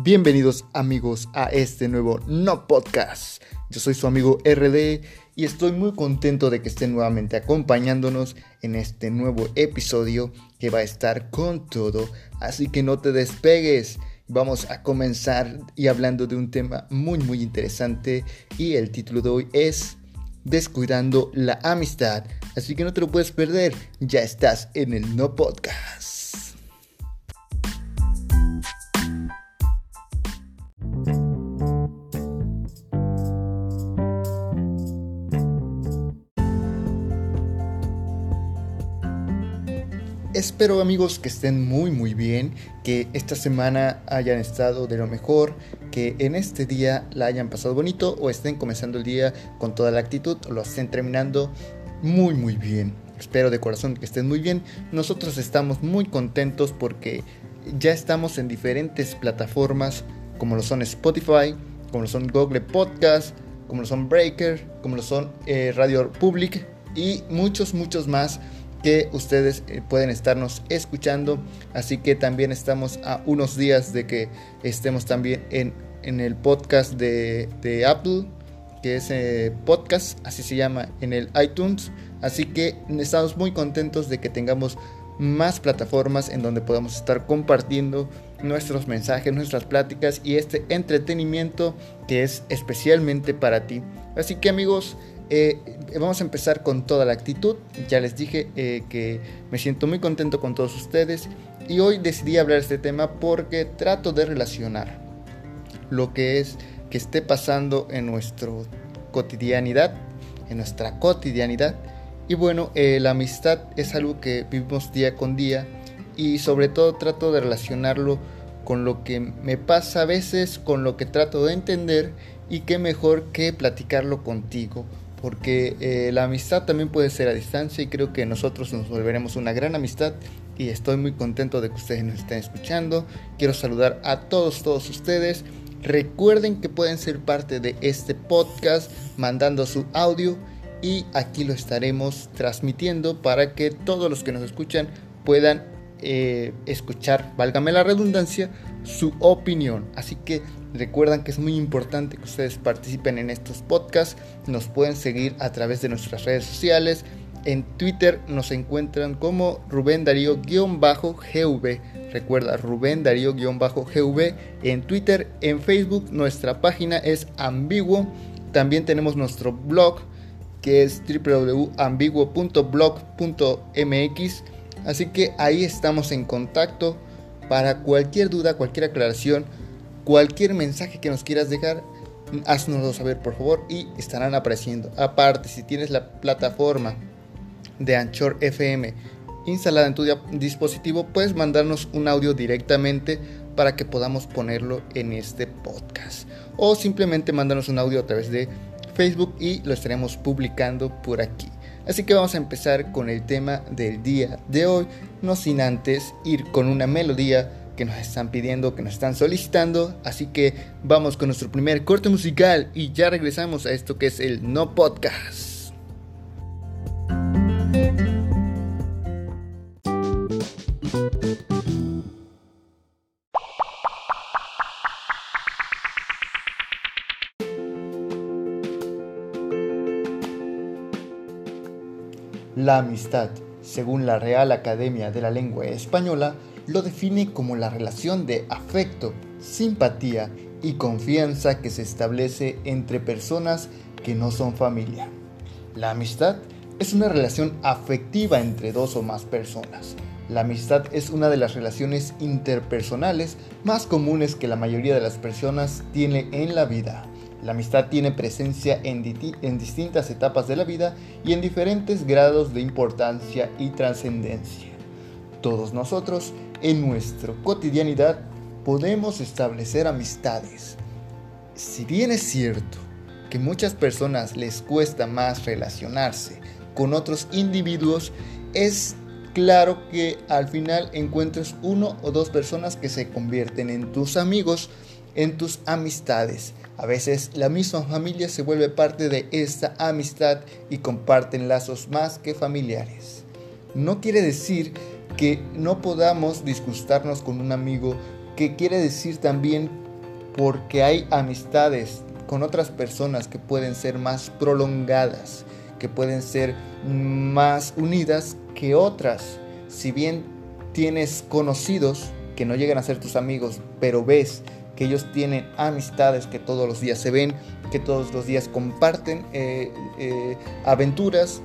Bienvenidos amigos a este nuevo No Podcast. Yo soy su amigo RD y estoy muy contento de que estén nuevamente acompañándonos en este nuevo episodio que va a estar con todo. Así que no te despegues. Vamos a comenzar y hablando de un tema muy muy interesante y el título de hoy es Descuidando la amistad. Así que no te lo puedes perder. Ya estás en el No Podcast. Espero amigos que estén muy muy bien, que esta semana hayan estado de lo mejor, que en este día la hayan pasado bonito o estén comenzando el día con toda la actitud o lo estén terminando muy muy bien. Espero de corazón que estén muy bien. Nosotros estamos muy contentos porque ya estamos en diferentes plataformas como lo son Spotify, como lo son Google Podcast, como lo son Breaker, como lo son eh, Radio Public y muchos muchos más que ustedes eh, pueden estarnos escuchando. Así que también estamos a unos días de que estemos también en, en el podcast de, de, Apple, que es eh, podcast, así se llama, en el iTunes. Así que estamos muy contentos de que tengamos más plataformas en donde podamos estar compartiendo nuestros mensajes, nuestras pláticas y este entretenimiento que es especialmente para ti. Así que amigos, eh, vamos a empezar con toda la actitud. Ya les dije eh, que me siento muy contento con todos ustedes y hoy decidí hablar de este tema porque trato de relacionar lo que es que esté pasando en nuestra cotidianidad, en nuestra cotidianidad. Y bueno, eh, la amistad es algo que vivimos día con día y sobre todo trato de relacionarlo con lo que me pasa a veces, con lo que trato de entender y qué mejor que platicarlo contigo porque eh, la amistad también puede ser a distancia y creo que nosotros nos volveremos una gran amistad y estoy muy contento de que ustedes nos estén escuchando. Quiero saludar a todos, todos ustedes. Recuerden que pueden ser parte de este podcast mandando su audio y aquí lo estaremos transmitiendo para que todos los que nos escuchan puedan eh, escuchar, válgame la redundancia, su opinión. Así que recuerdan que es muy importante que ustedes participen en estos podcasts. Nos pueden seguir a través de nuestras redes sociales. En Twitter nos encuentran como Rubén Darío-GV. Recuerda, Rubén Darío-GV en Twitter. En Facebook nuestra página es Ambiguo. También tenemos nuestro blog que es www.ambiguo.blog.mx. Así que ahí estamos en contacto para cualquier duda, cualquier aclaración, cualquier mensaje que nos quieras dejar, haznoslo saber por favor y estarán apareciendo. Aparte, si tienes la plataforma de Anchor FM instalada en tu dispositivo, puedes mandarnos un audio directamente para que podamos ponerlo en este podcast. O simplemente mándanos un audio a través de Facebook y lo estaremos publicando por aquí. Así que vamos a empezar con el tema del día de hoy, no sin antes ir con una melodía que nos están pidiendo, que nos están solicitando. Así que vamos con nuestro primer corte musical y ya regresamos a esto que es el No Podcast. La amistad, según la Real Academia de la Lengua Española, lo define como la relación de afecto, simpatía y confianza que se establece entre personas que no son familia. La amistad es una relación afectiva entre dos o más personas. La amistad es una de las relaciones interpersonales más comunes que la mayoría de las personas tiene en la vida. La amistad tiene presencia en, distintas etapas de la vida y en diferentes grados de importancia y trascendencia. Todos nosotros, en nuestra cotidianidad, podemos establecer amistades. Si bien es cierto que muchas personas les cuesta más relacionarse con otros individuos, es claro que al final encuentres uno o dos personas que se convierten en tus amigos, en tus amistades. A veces la misma familia se vuelve parte de esta amistad y comparten lazos más que familiares. No quiere decir que no podamos disgustarnos con un amigo, que quiere decir también porque hay amistades con otras personas que pueden ser más prolongadas, que pueden ser más unidas que otras. Si bien tienes conocidos que no llegan a ser tus amigos, pero ves que ellos tienen amistades que todos los días se ven, que todos los días comparten eh, eh, aventuras,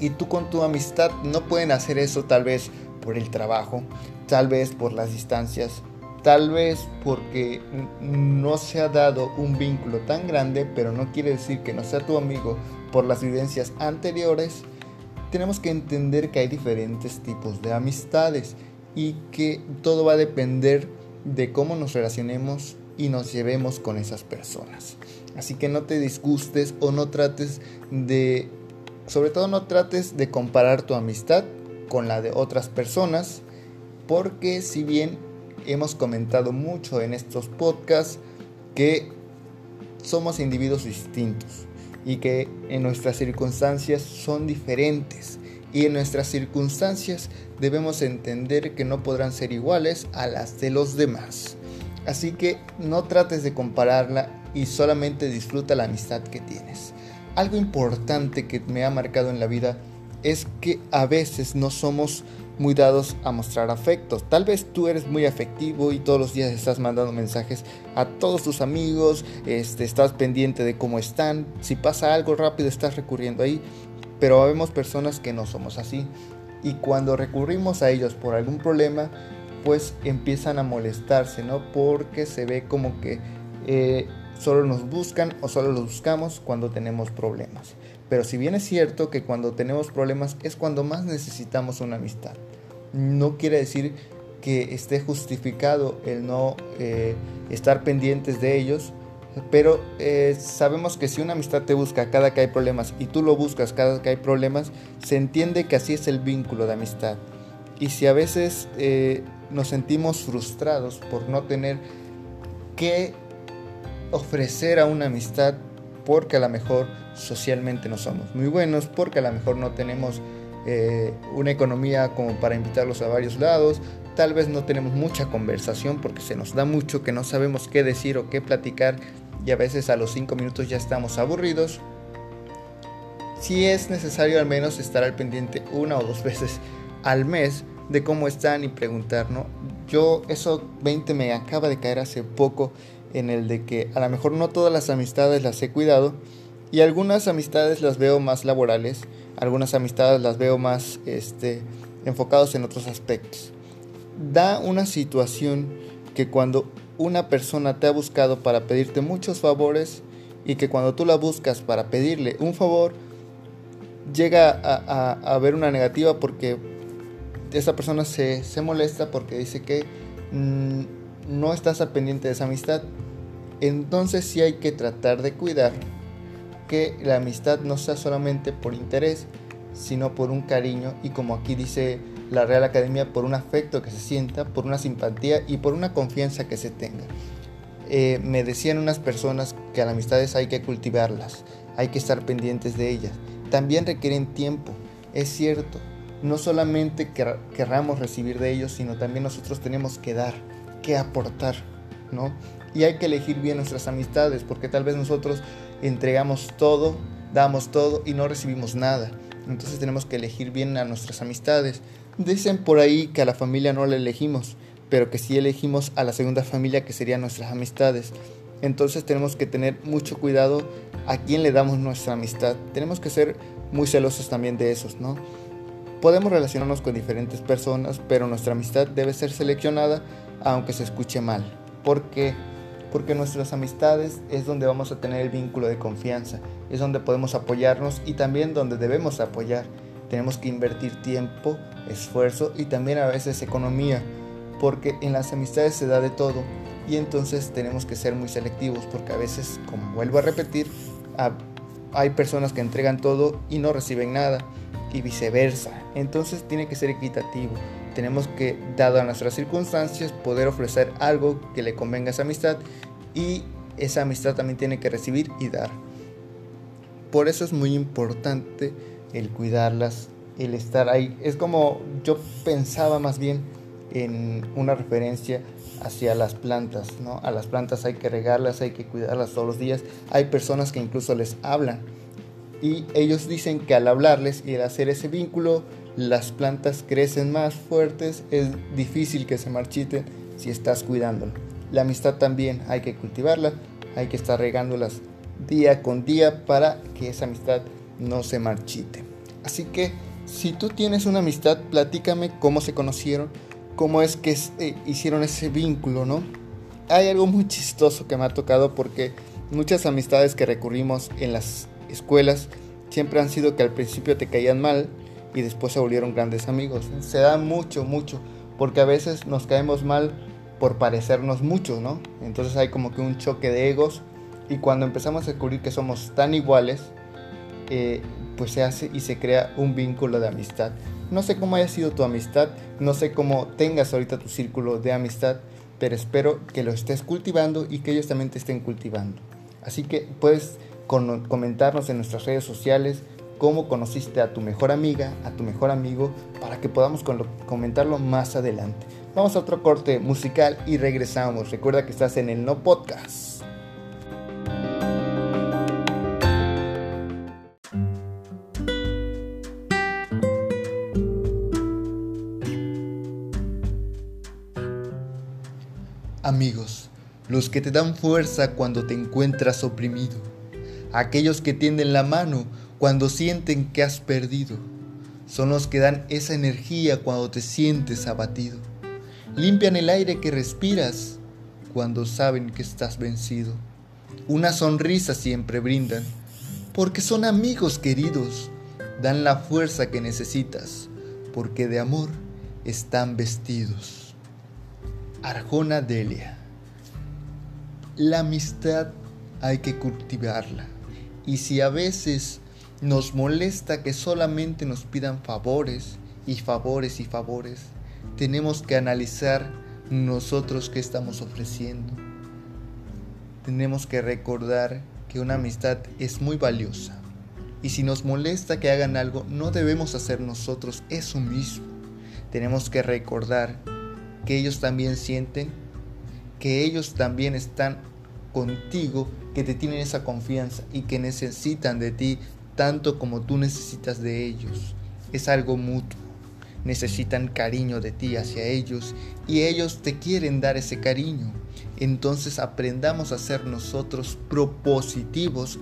y tú con tu amistad no pueden hacer eso tal vez por el trabajo, tal vez por las distancias, tal vez porque no se ha dado un vínculo tan grande, pero no quiere decir que no sea tu amigo por las vivencias anteriores, tenemos que entender que hay diferentes tipos de amistades y que todo va a depender de cómo nos relacionemos y nos llevemos con esas personas. Así que no te disgustes o no trates de, sobre todo no trates de comparar tu amistad con la de otras personas, porque si bien hemos comentado mucho en estos podcasts que somos individuos distintos y que en nuestras circunstancias son diferentes y en nuestras circunstancias debemos entender que no podrán ser iguales a las de los demás. Así que no trates de compararla y solamente disfruta la amistad que tienes. Algo importante que me ha marcado en la vida es que a veces no somos muy dados a mostrar afectos. Tal vez tú eres muy afectivo y todos los días estás mandando mensajes a todos tus amigos, este, estás pendiente de cómo están, si pasa algo rápido estás recurriendo ahí, pero vemos personas que no somos así. Y cuando recurrimos a ellos por algún problema, pues empiezan a molestarse, ¿no? Porque se ve como que eh, solo nos buscan o solo los buscamos cuando tenemos problemas. Pero si bien es cierto que cuando tenemos problemas es cuando más necesitamos una amistad. No quiere decir que esté justificado el no eh, estar pendientes de ellos, pero eh, sabemos que si una amistad te busca cada que hay problemas y tú lo buscas cada que hay problemas, se entiende que así es el vínculo de amistad. Y si a veces eh, nos sentimos frustrados por no tener que ofrecer a una amistad porque a lo mejor socialmente no somos muy buenos, porque a lo mejor no tenemos eh, una economía como para invitarlos a varios lados, tal vez no tenemos mucha conversación porque se nos da mucho que no sabemos qué decir o qué platicar y a veces a los cinco minutos ya estamos aburridos. Si es necesario al menos estar al pendiente una o dos veces al mes de cómo están y preguntar, ¿no? Yo eso 20 me acaba de caer hace poco en el de que a lo mejor no todas las amistades las he cuidado y algunas amistades las veo más laborales, algunas amistades las veo más este, enfocados en otros aspectos. Da una situación que cuando una persona te ha buscado para pedirte muchos favores y que cuando tú la buscas para pedirle un favor, llega a, a, ver una negativa porque esa persona se, se molesta porque dice que mm, no estás al pendiente de esa amistad. Entonces sí hay que tratar de cuidar que la amistad no sea solamente por interés, sino por un cariño y como aquí dice la Real Academia, por un afecto que se sienta, por una simpatía y por una confianza que se tenga. Eh, me decían unas personas que las amistades hay que cultivarlas, hay que estar pendientes de ellas. También requieren tiempo, es cierto. No solamente querramos recibir de ellos, sino también nosotros tenemos que dar, que aportar, ¿no? Y hay que elegir bien nuestras amistades, porque tal vez nosotros entregamos todo, damos todo y no recibimos nada. Entonces tenemos que elegir bien a nuestras amistades. Dicen por ahí que a la familia no la elegimos, pero que sí elegimos a la segunda familia que serían nuestras amistades. Entonces tenemos que tener mucho cuidado a quién le damos nuestra amistad. Tenemos que ser muy celosos también de esos, ¿no? Podemos relacionarnos con diferentes personas, pero nuestra amistad debe ser seleccionada aunque se escuche mal. ¿Por qué? porque nuestras amistades es donde vamos a tener el vínculo de confianza, es donde podemos apoyarnos y también donde debemos apoyar. Tenemos que invertir tiempo, esfuerzo y también a veces economía, porque en las amistades se da de todo y entonces tenemos que ser muy selectivos, porque a veces, como vuelvo a repetir, hay personas que entregan todo y no reciben nada y viceversa. Entonces tiene que ser equitativo. Tenemos que, dado a nuestras circunstancias, poder ofrecer algo que le convenga a esa amistad y esa amistad también tiene que recibir y dar. Por eso es muy importante el cuidarlas, el estar ahí. Es como yo pensaba más bien en una referencia hacia las plantas, ¿no? A las plantas hay que regarlas, hay que cuidarlas todos los días. Hay personas que incluso les hablan y ellos dicen que al hablarles y al hacer ese vínculo, las plantas crecen más fuertes, es difícil que se marchiten si estás cuidándolo. La amistad también hay que cultivarla, hay que estar regándolas día con día para que esa amistad no se marchite. Así que si tú tienes una amistad, platícame cómo se conocieron, cómo es que eh, hicieron ese vínculo, ¿no? Hay algo muy chistoso que me ha tocado porque muchas amistades que recurrimos en las escuelas siempre han sido que al principio te caían mal y después se volvieron grandes amigos. Se da mucho, mucho, porque a veces nos caemos mal por parecernos mucho, ¿no? Entonces hay como que un choque de egos y cuando empezamos a descubrir que somos tan iguales, eh, pues se hace y se crea un vínculo de amistad. No sé cómo haya sido tu amistad, no sé cómo tengas ahorita tu círculo de amistad, pero espero que lo estés cultivando y que ellos también te estén cultivando. Así que puedes comentarnos en nuestras redes sociales cómo conociste a tu mejor amiga, a tu mejor amigo, para que podamos comentarlo más adelante. Vamos a otro corte musical y regresamos. Recuerda que estás en el No Podcast. Amigos, los que te dan fuerza cuando te encuentras oprimido aquellos que tienden la mano cuando sienten que has perdido. Son los que dan esa energía cuando te sientes abatido. Limpian el aire que respiras cuando saben que estás vencido. Una sonrisa siempre brindan, porque son amigos queridos. Dan la fuerza que necesitas, porque de amor están vestidos. Arjona Delia. La amistad hay que cultivarla. Y si a veces nos molesta que solamente nos pidan favores y favores y favores, tenemos que analizar nosotros qué estamos ofreciendo. Tenemos que recordar que una amistad es muy valiosa. Y si nos molesta que hagan algo, no debemos hacer nosotros eso mismo. Tenemos que recordar que ellos también sienten, que ellos también están contigo que te tienen esa confianza y que necesitan de ti tanto como tú necesitas de ellos. Es algo mutuo. Necesitan cariño de ti hacia ellos y ellos te quieren dar ese cariño. Entonces aprendamos a ser nosotros propositivos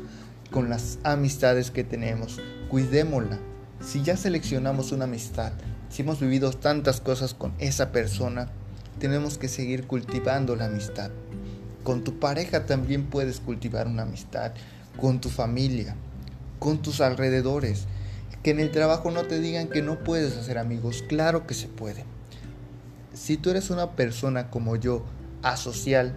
con las amistades que tenemos. Cuidémosla. Si ya seleccionamos una amistad, si hemos vivido tantas cosas con esa persona, tenemos que seguir cultivando la amistad. Con tu pareja también puedes cultivar una amistad, con tu familia, con tus alrededores. Que en el trabajo no te digan que no puedes hacer amigos, claro que se puede. Si tú eres una persona como yo, asocial,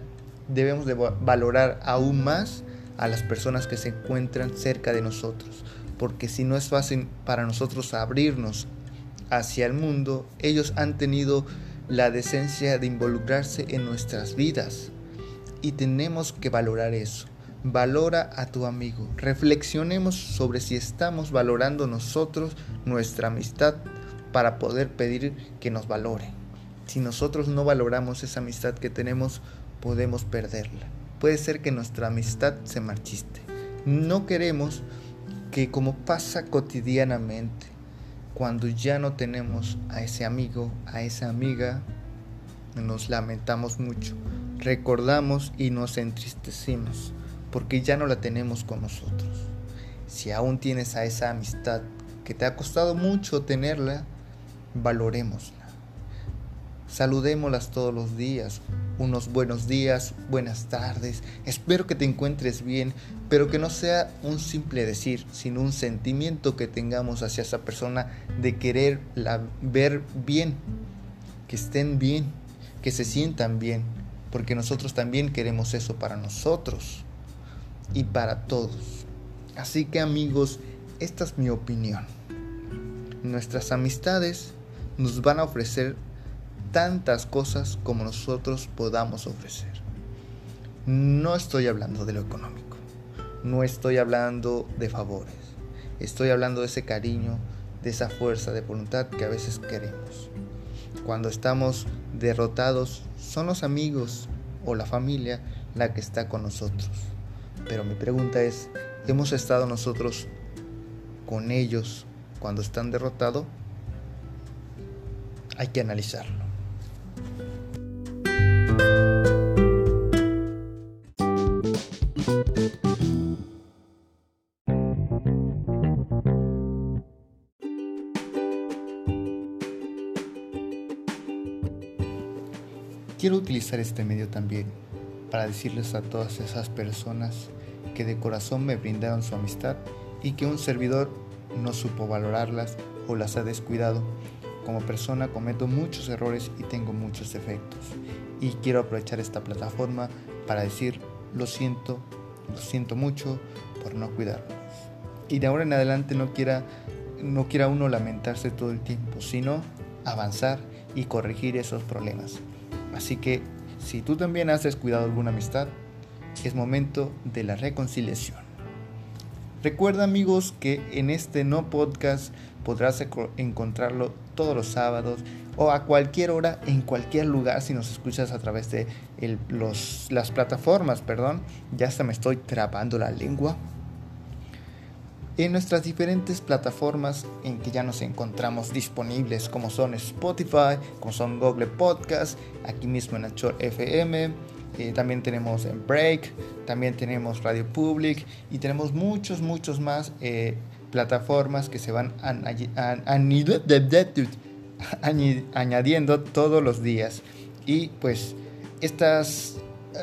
debemos de valorar aún más a las personas que se encuentran cerca de nosotros, porque si no es fácil para nosotros abrirnos hacia el mundo, ellos han tenido la decencia de involucrarse en nuestras vidas y tenemos que valorar eso. Valora a tu amigo. Reflexionemos sobre si estamos valorando nosotros nuestra amistad para poder pedir que nos valore. Si nosotros no valoramos esa amistad que tenemos, podemos perderla. Puede ser que nuestra amistad se marchiste. No queremos que como pasa cotidianamente, cuando ya no tenemos a ese amigo, a esa amiga, nos lamentamos mucho recordamos y nos entristecimos porque ya no la tenemos con nosotros. Si aún tienes a esa amistad que te ha costado mucho tenerla, valorémosla. Saludémoslas todos los días, unos buenos días, buenas tardes, espero que te encuentres bien, pero que no sea un simple decir, sino un sentimiento que tengamos hacia esa persona de quererla ver bien, que estén bien, que se sientan bien, porque nosotros también queremos eso para nosotros y para todos. Así que amigos, esta es mi opinión. Nuestras amistades nos van a ofrecer tantas cosas como nosotros podamos ofrecer. No estoy hablando de lo económico, no estoy hablando de favores, estoy hablando de ese cariño, de esa fuerza de voluntad que a veces queremos. Cuando estamos derrotados son los amigos o la familia la que está con nosotros. Pero mi pregunta es, ¿hemos estado nosotros con ellos cuando están derrotados? Hay que analizarlo. Quiero utilizar este medio también para decirles a todas esas personas de corazón me brindaron su amistad y que un servidor no supo valorarlas o las ha descuidado. Como persona cometo muchos errores y tengo muchos defectos. Y quiero aprovechar esta plataforma para decir lo siento, lo siento mucho por no cuidarlos. Y de ahora en adelante no quiera, no quiera uno lamentarse todo el tiempo, sino avanzar y corregir esos problemas. Así que si tú también has descuidado alguna amistad, es momento de la reconciliación. Recuerda amigos que en este no podcast podrás encontrarlo todos los sábados o a cualquier hora en cualquier lugar si nos escuchas a través de las plataformas, perdón, ya hasta me estoy trabando la lengua en nuestras diferentes plataformas en que ya nos encontramos disponibles, como son Spotify, como son Google Podcast, aquí mismo en Anchor FM, eh, también tenemos en Break, también tenemos Radio Public y tenemos muchos, muchos más eh, plataformas que se van añadiendo todos los días. Y pues estas,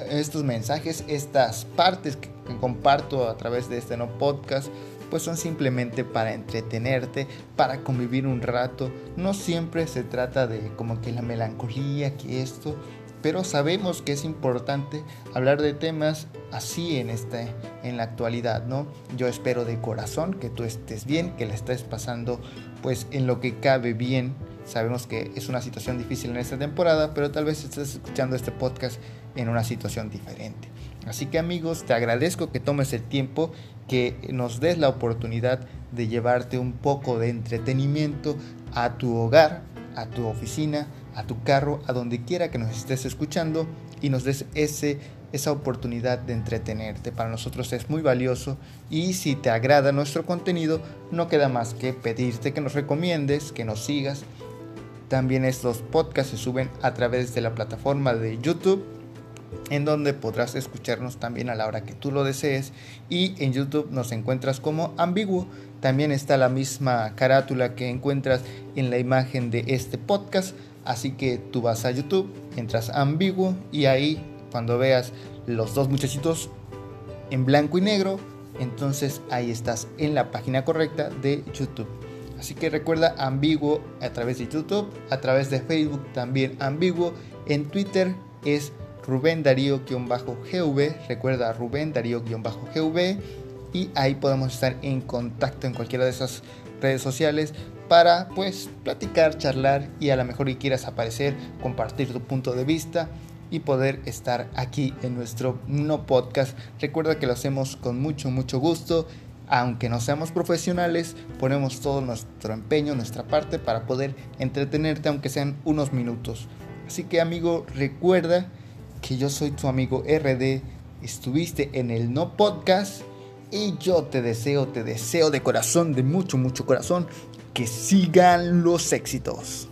estos mensajes, estas partes que comparto a través de este no podcast, pues son simplemente para entretenerte, para convivir un rato. No siempre se trata de como que la melancolía, que esto, pero sabemos que es importante hablar de temas así en este en la actualidad, ¿no? Yo espero de corazón que tú estés bien, que la estés pasando pues en lo que cabe bien. Sabemos que es una situación difícil en esta temporada, pero tal vez estés escuchando este podcast en una situación diferente. Así que amigos, te agradezco que tomes el tiempo, que nos des la oportunidad de llevarte un poco de entretenimiento a tu hogar, a tu oficina, a tu carro, a donde quiera que nos estés escuchando y nos des ese, esa oportunidad de entretenerte. Para nosotros es muy valioso y si te agrada nuestro contenido, no queda más que pedirte que nos recomiendes, que nos sigas. También estos podcasts se suben a través de la plataforma de YouTube en donde podrás escucharnos también a la hora que tú lo desees y en YouTube nos encuentras como ambiguo. También está la misma carátula que encuentras en la imagen de este podcast, así que tú vas a YouTube, entras ambiguo y ahí cuando veas los dos muchachitos en blanco y negro, entonces ahí estás en la página correcta de YouTube. Así que recuerda ambiguo a través de YouTube, a través de Facebook también ambiguo, en Twitter es Rubén Darío-GV, recuerda Rubén Darío-GV y ahí podemos estar en contacto en cualquiera de esas redes sociales para pues platicar, charlar y a lo mejor y quieras aparecer, compartir tu punto de vista y poder estar aquí en nuestro no podcast. Recuerda que lo hacemos con mucho, mucho gusto. Aunque no seamos profesionales, ponemos todo nuestro empeño, nuestra parte para poder entretenerte aunque sean unos minutos. Así que amigo, recuerda que yo soy tu amigo RD, estuviste en el No Podcast y yo te deseo, te deseo de corazón, de mucho, mucho corazón, que sigan los éxitos.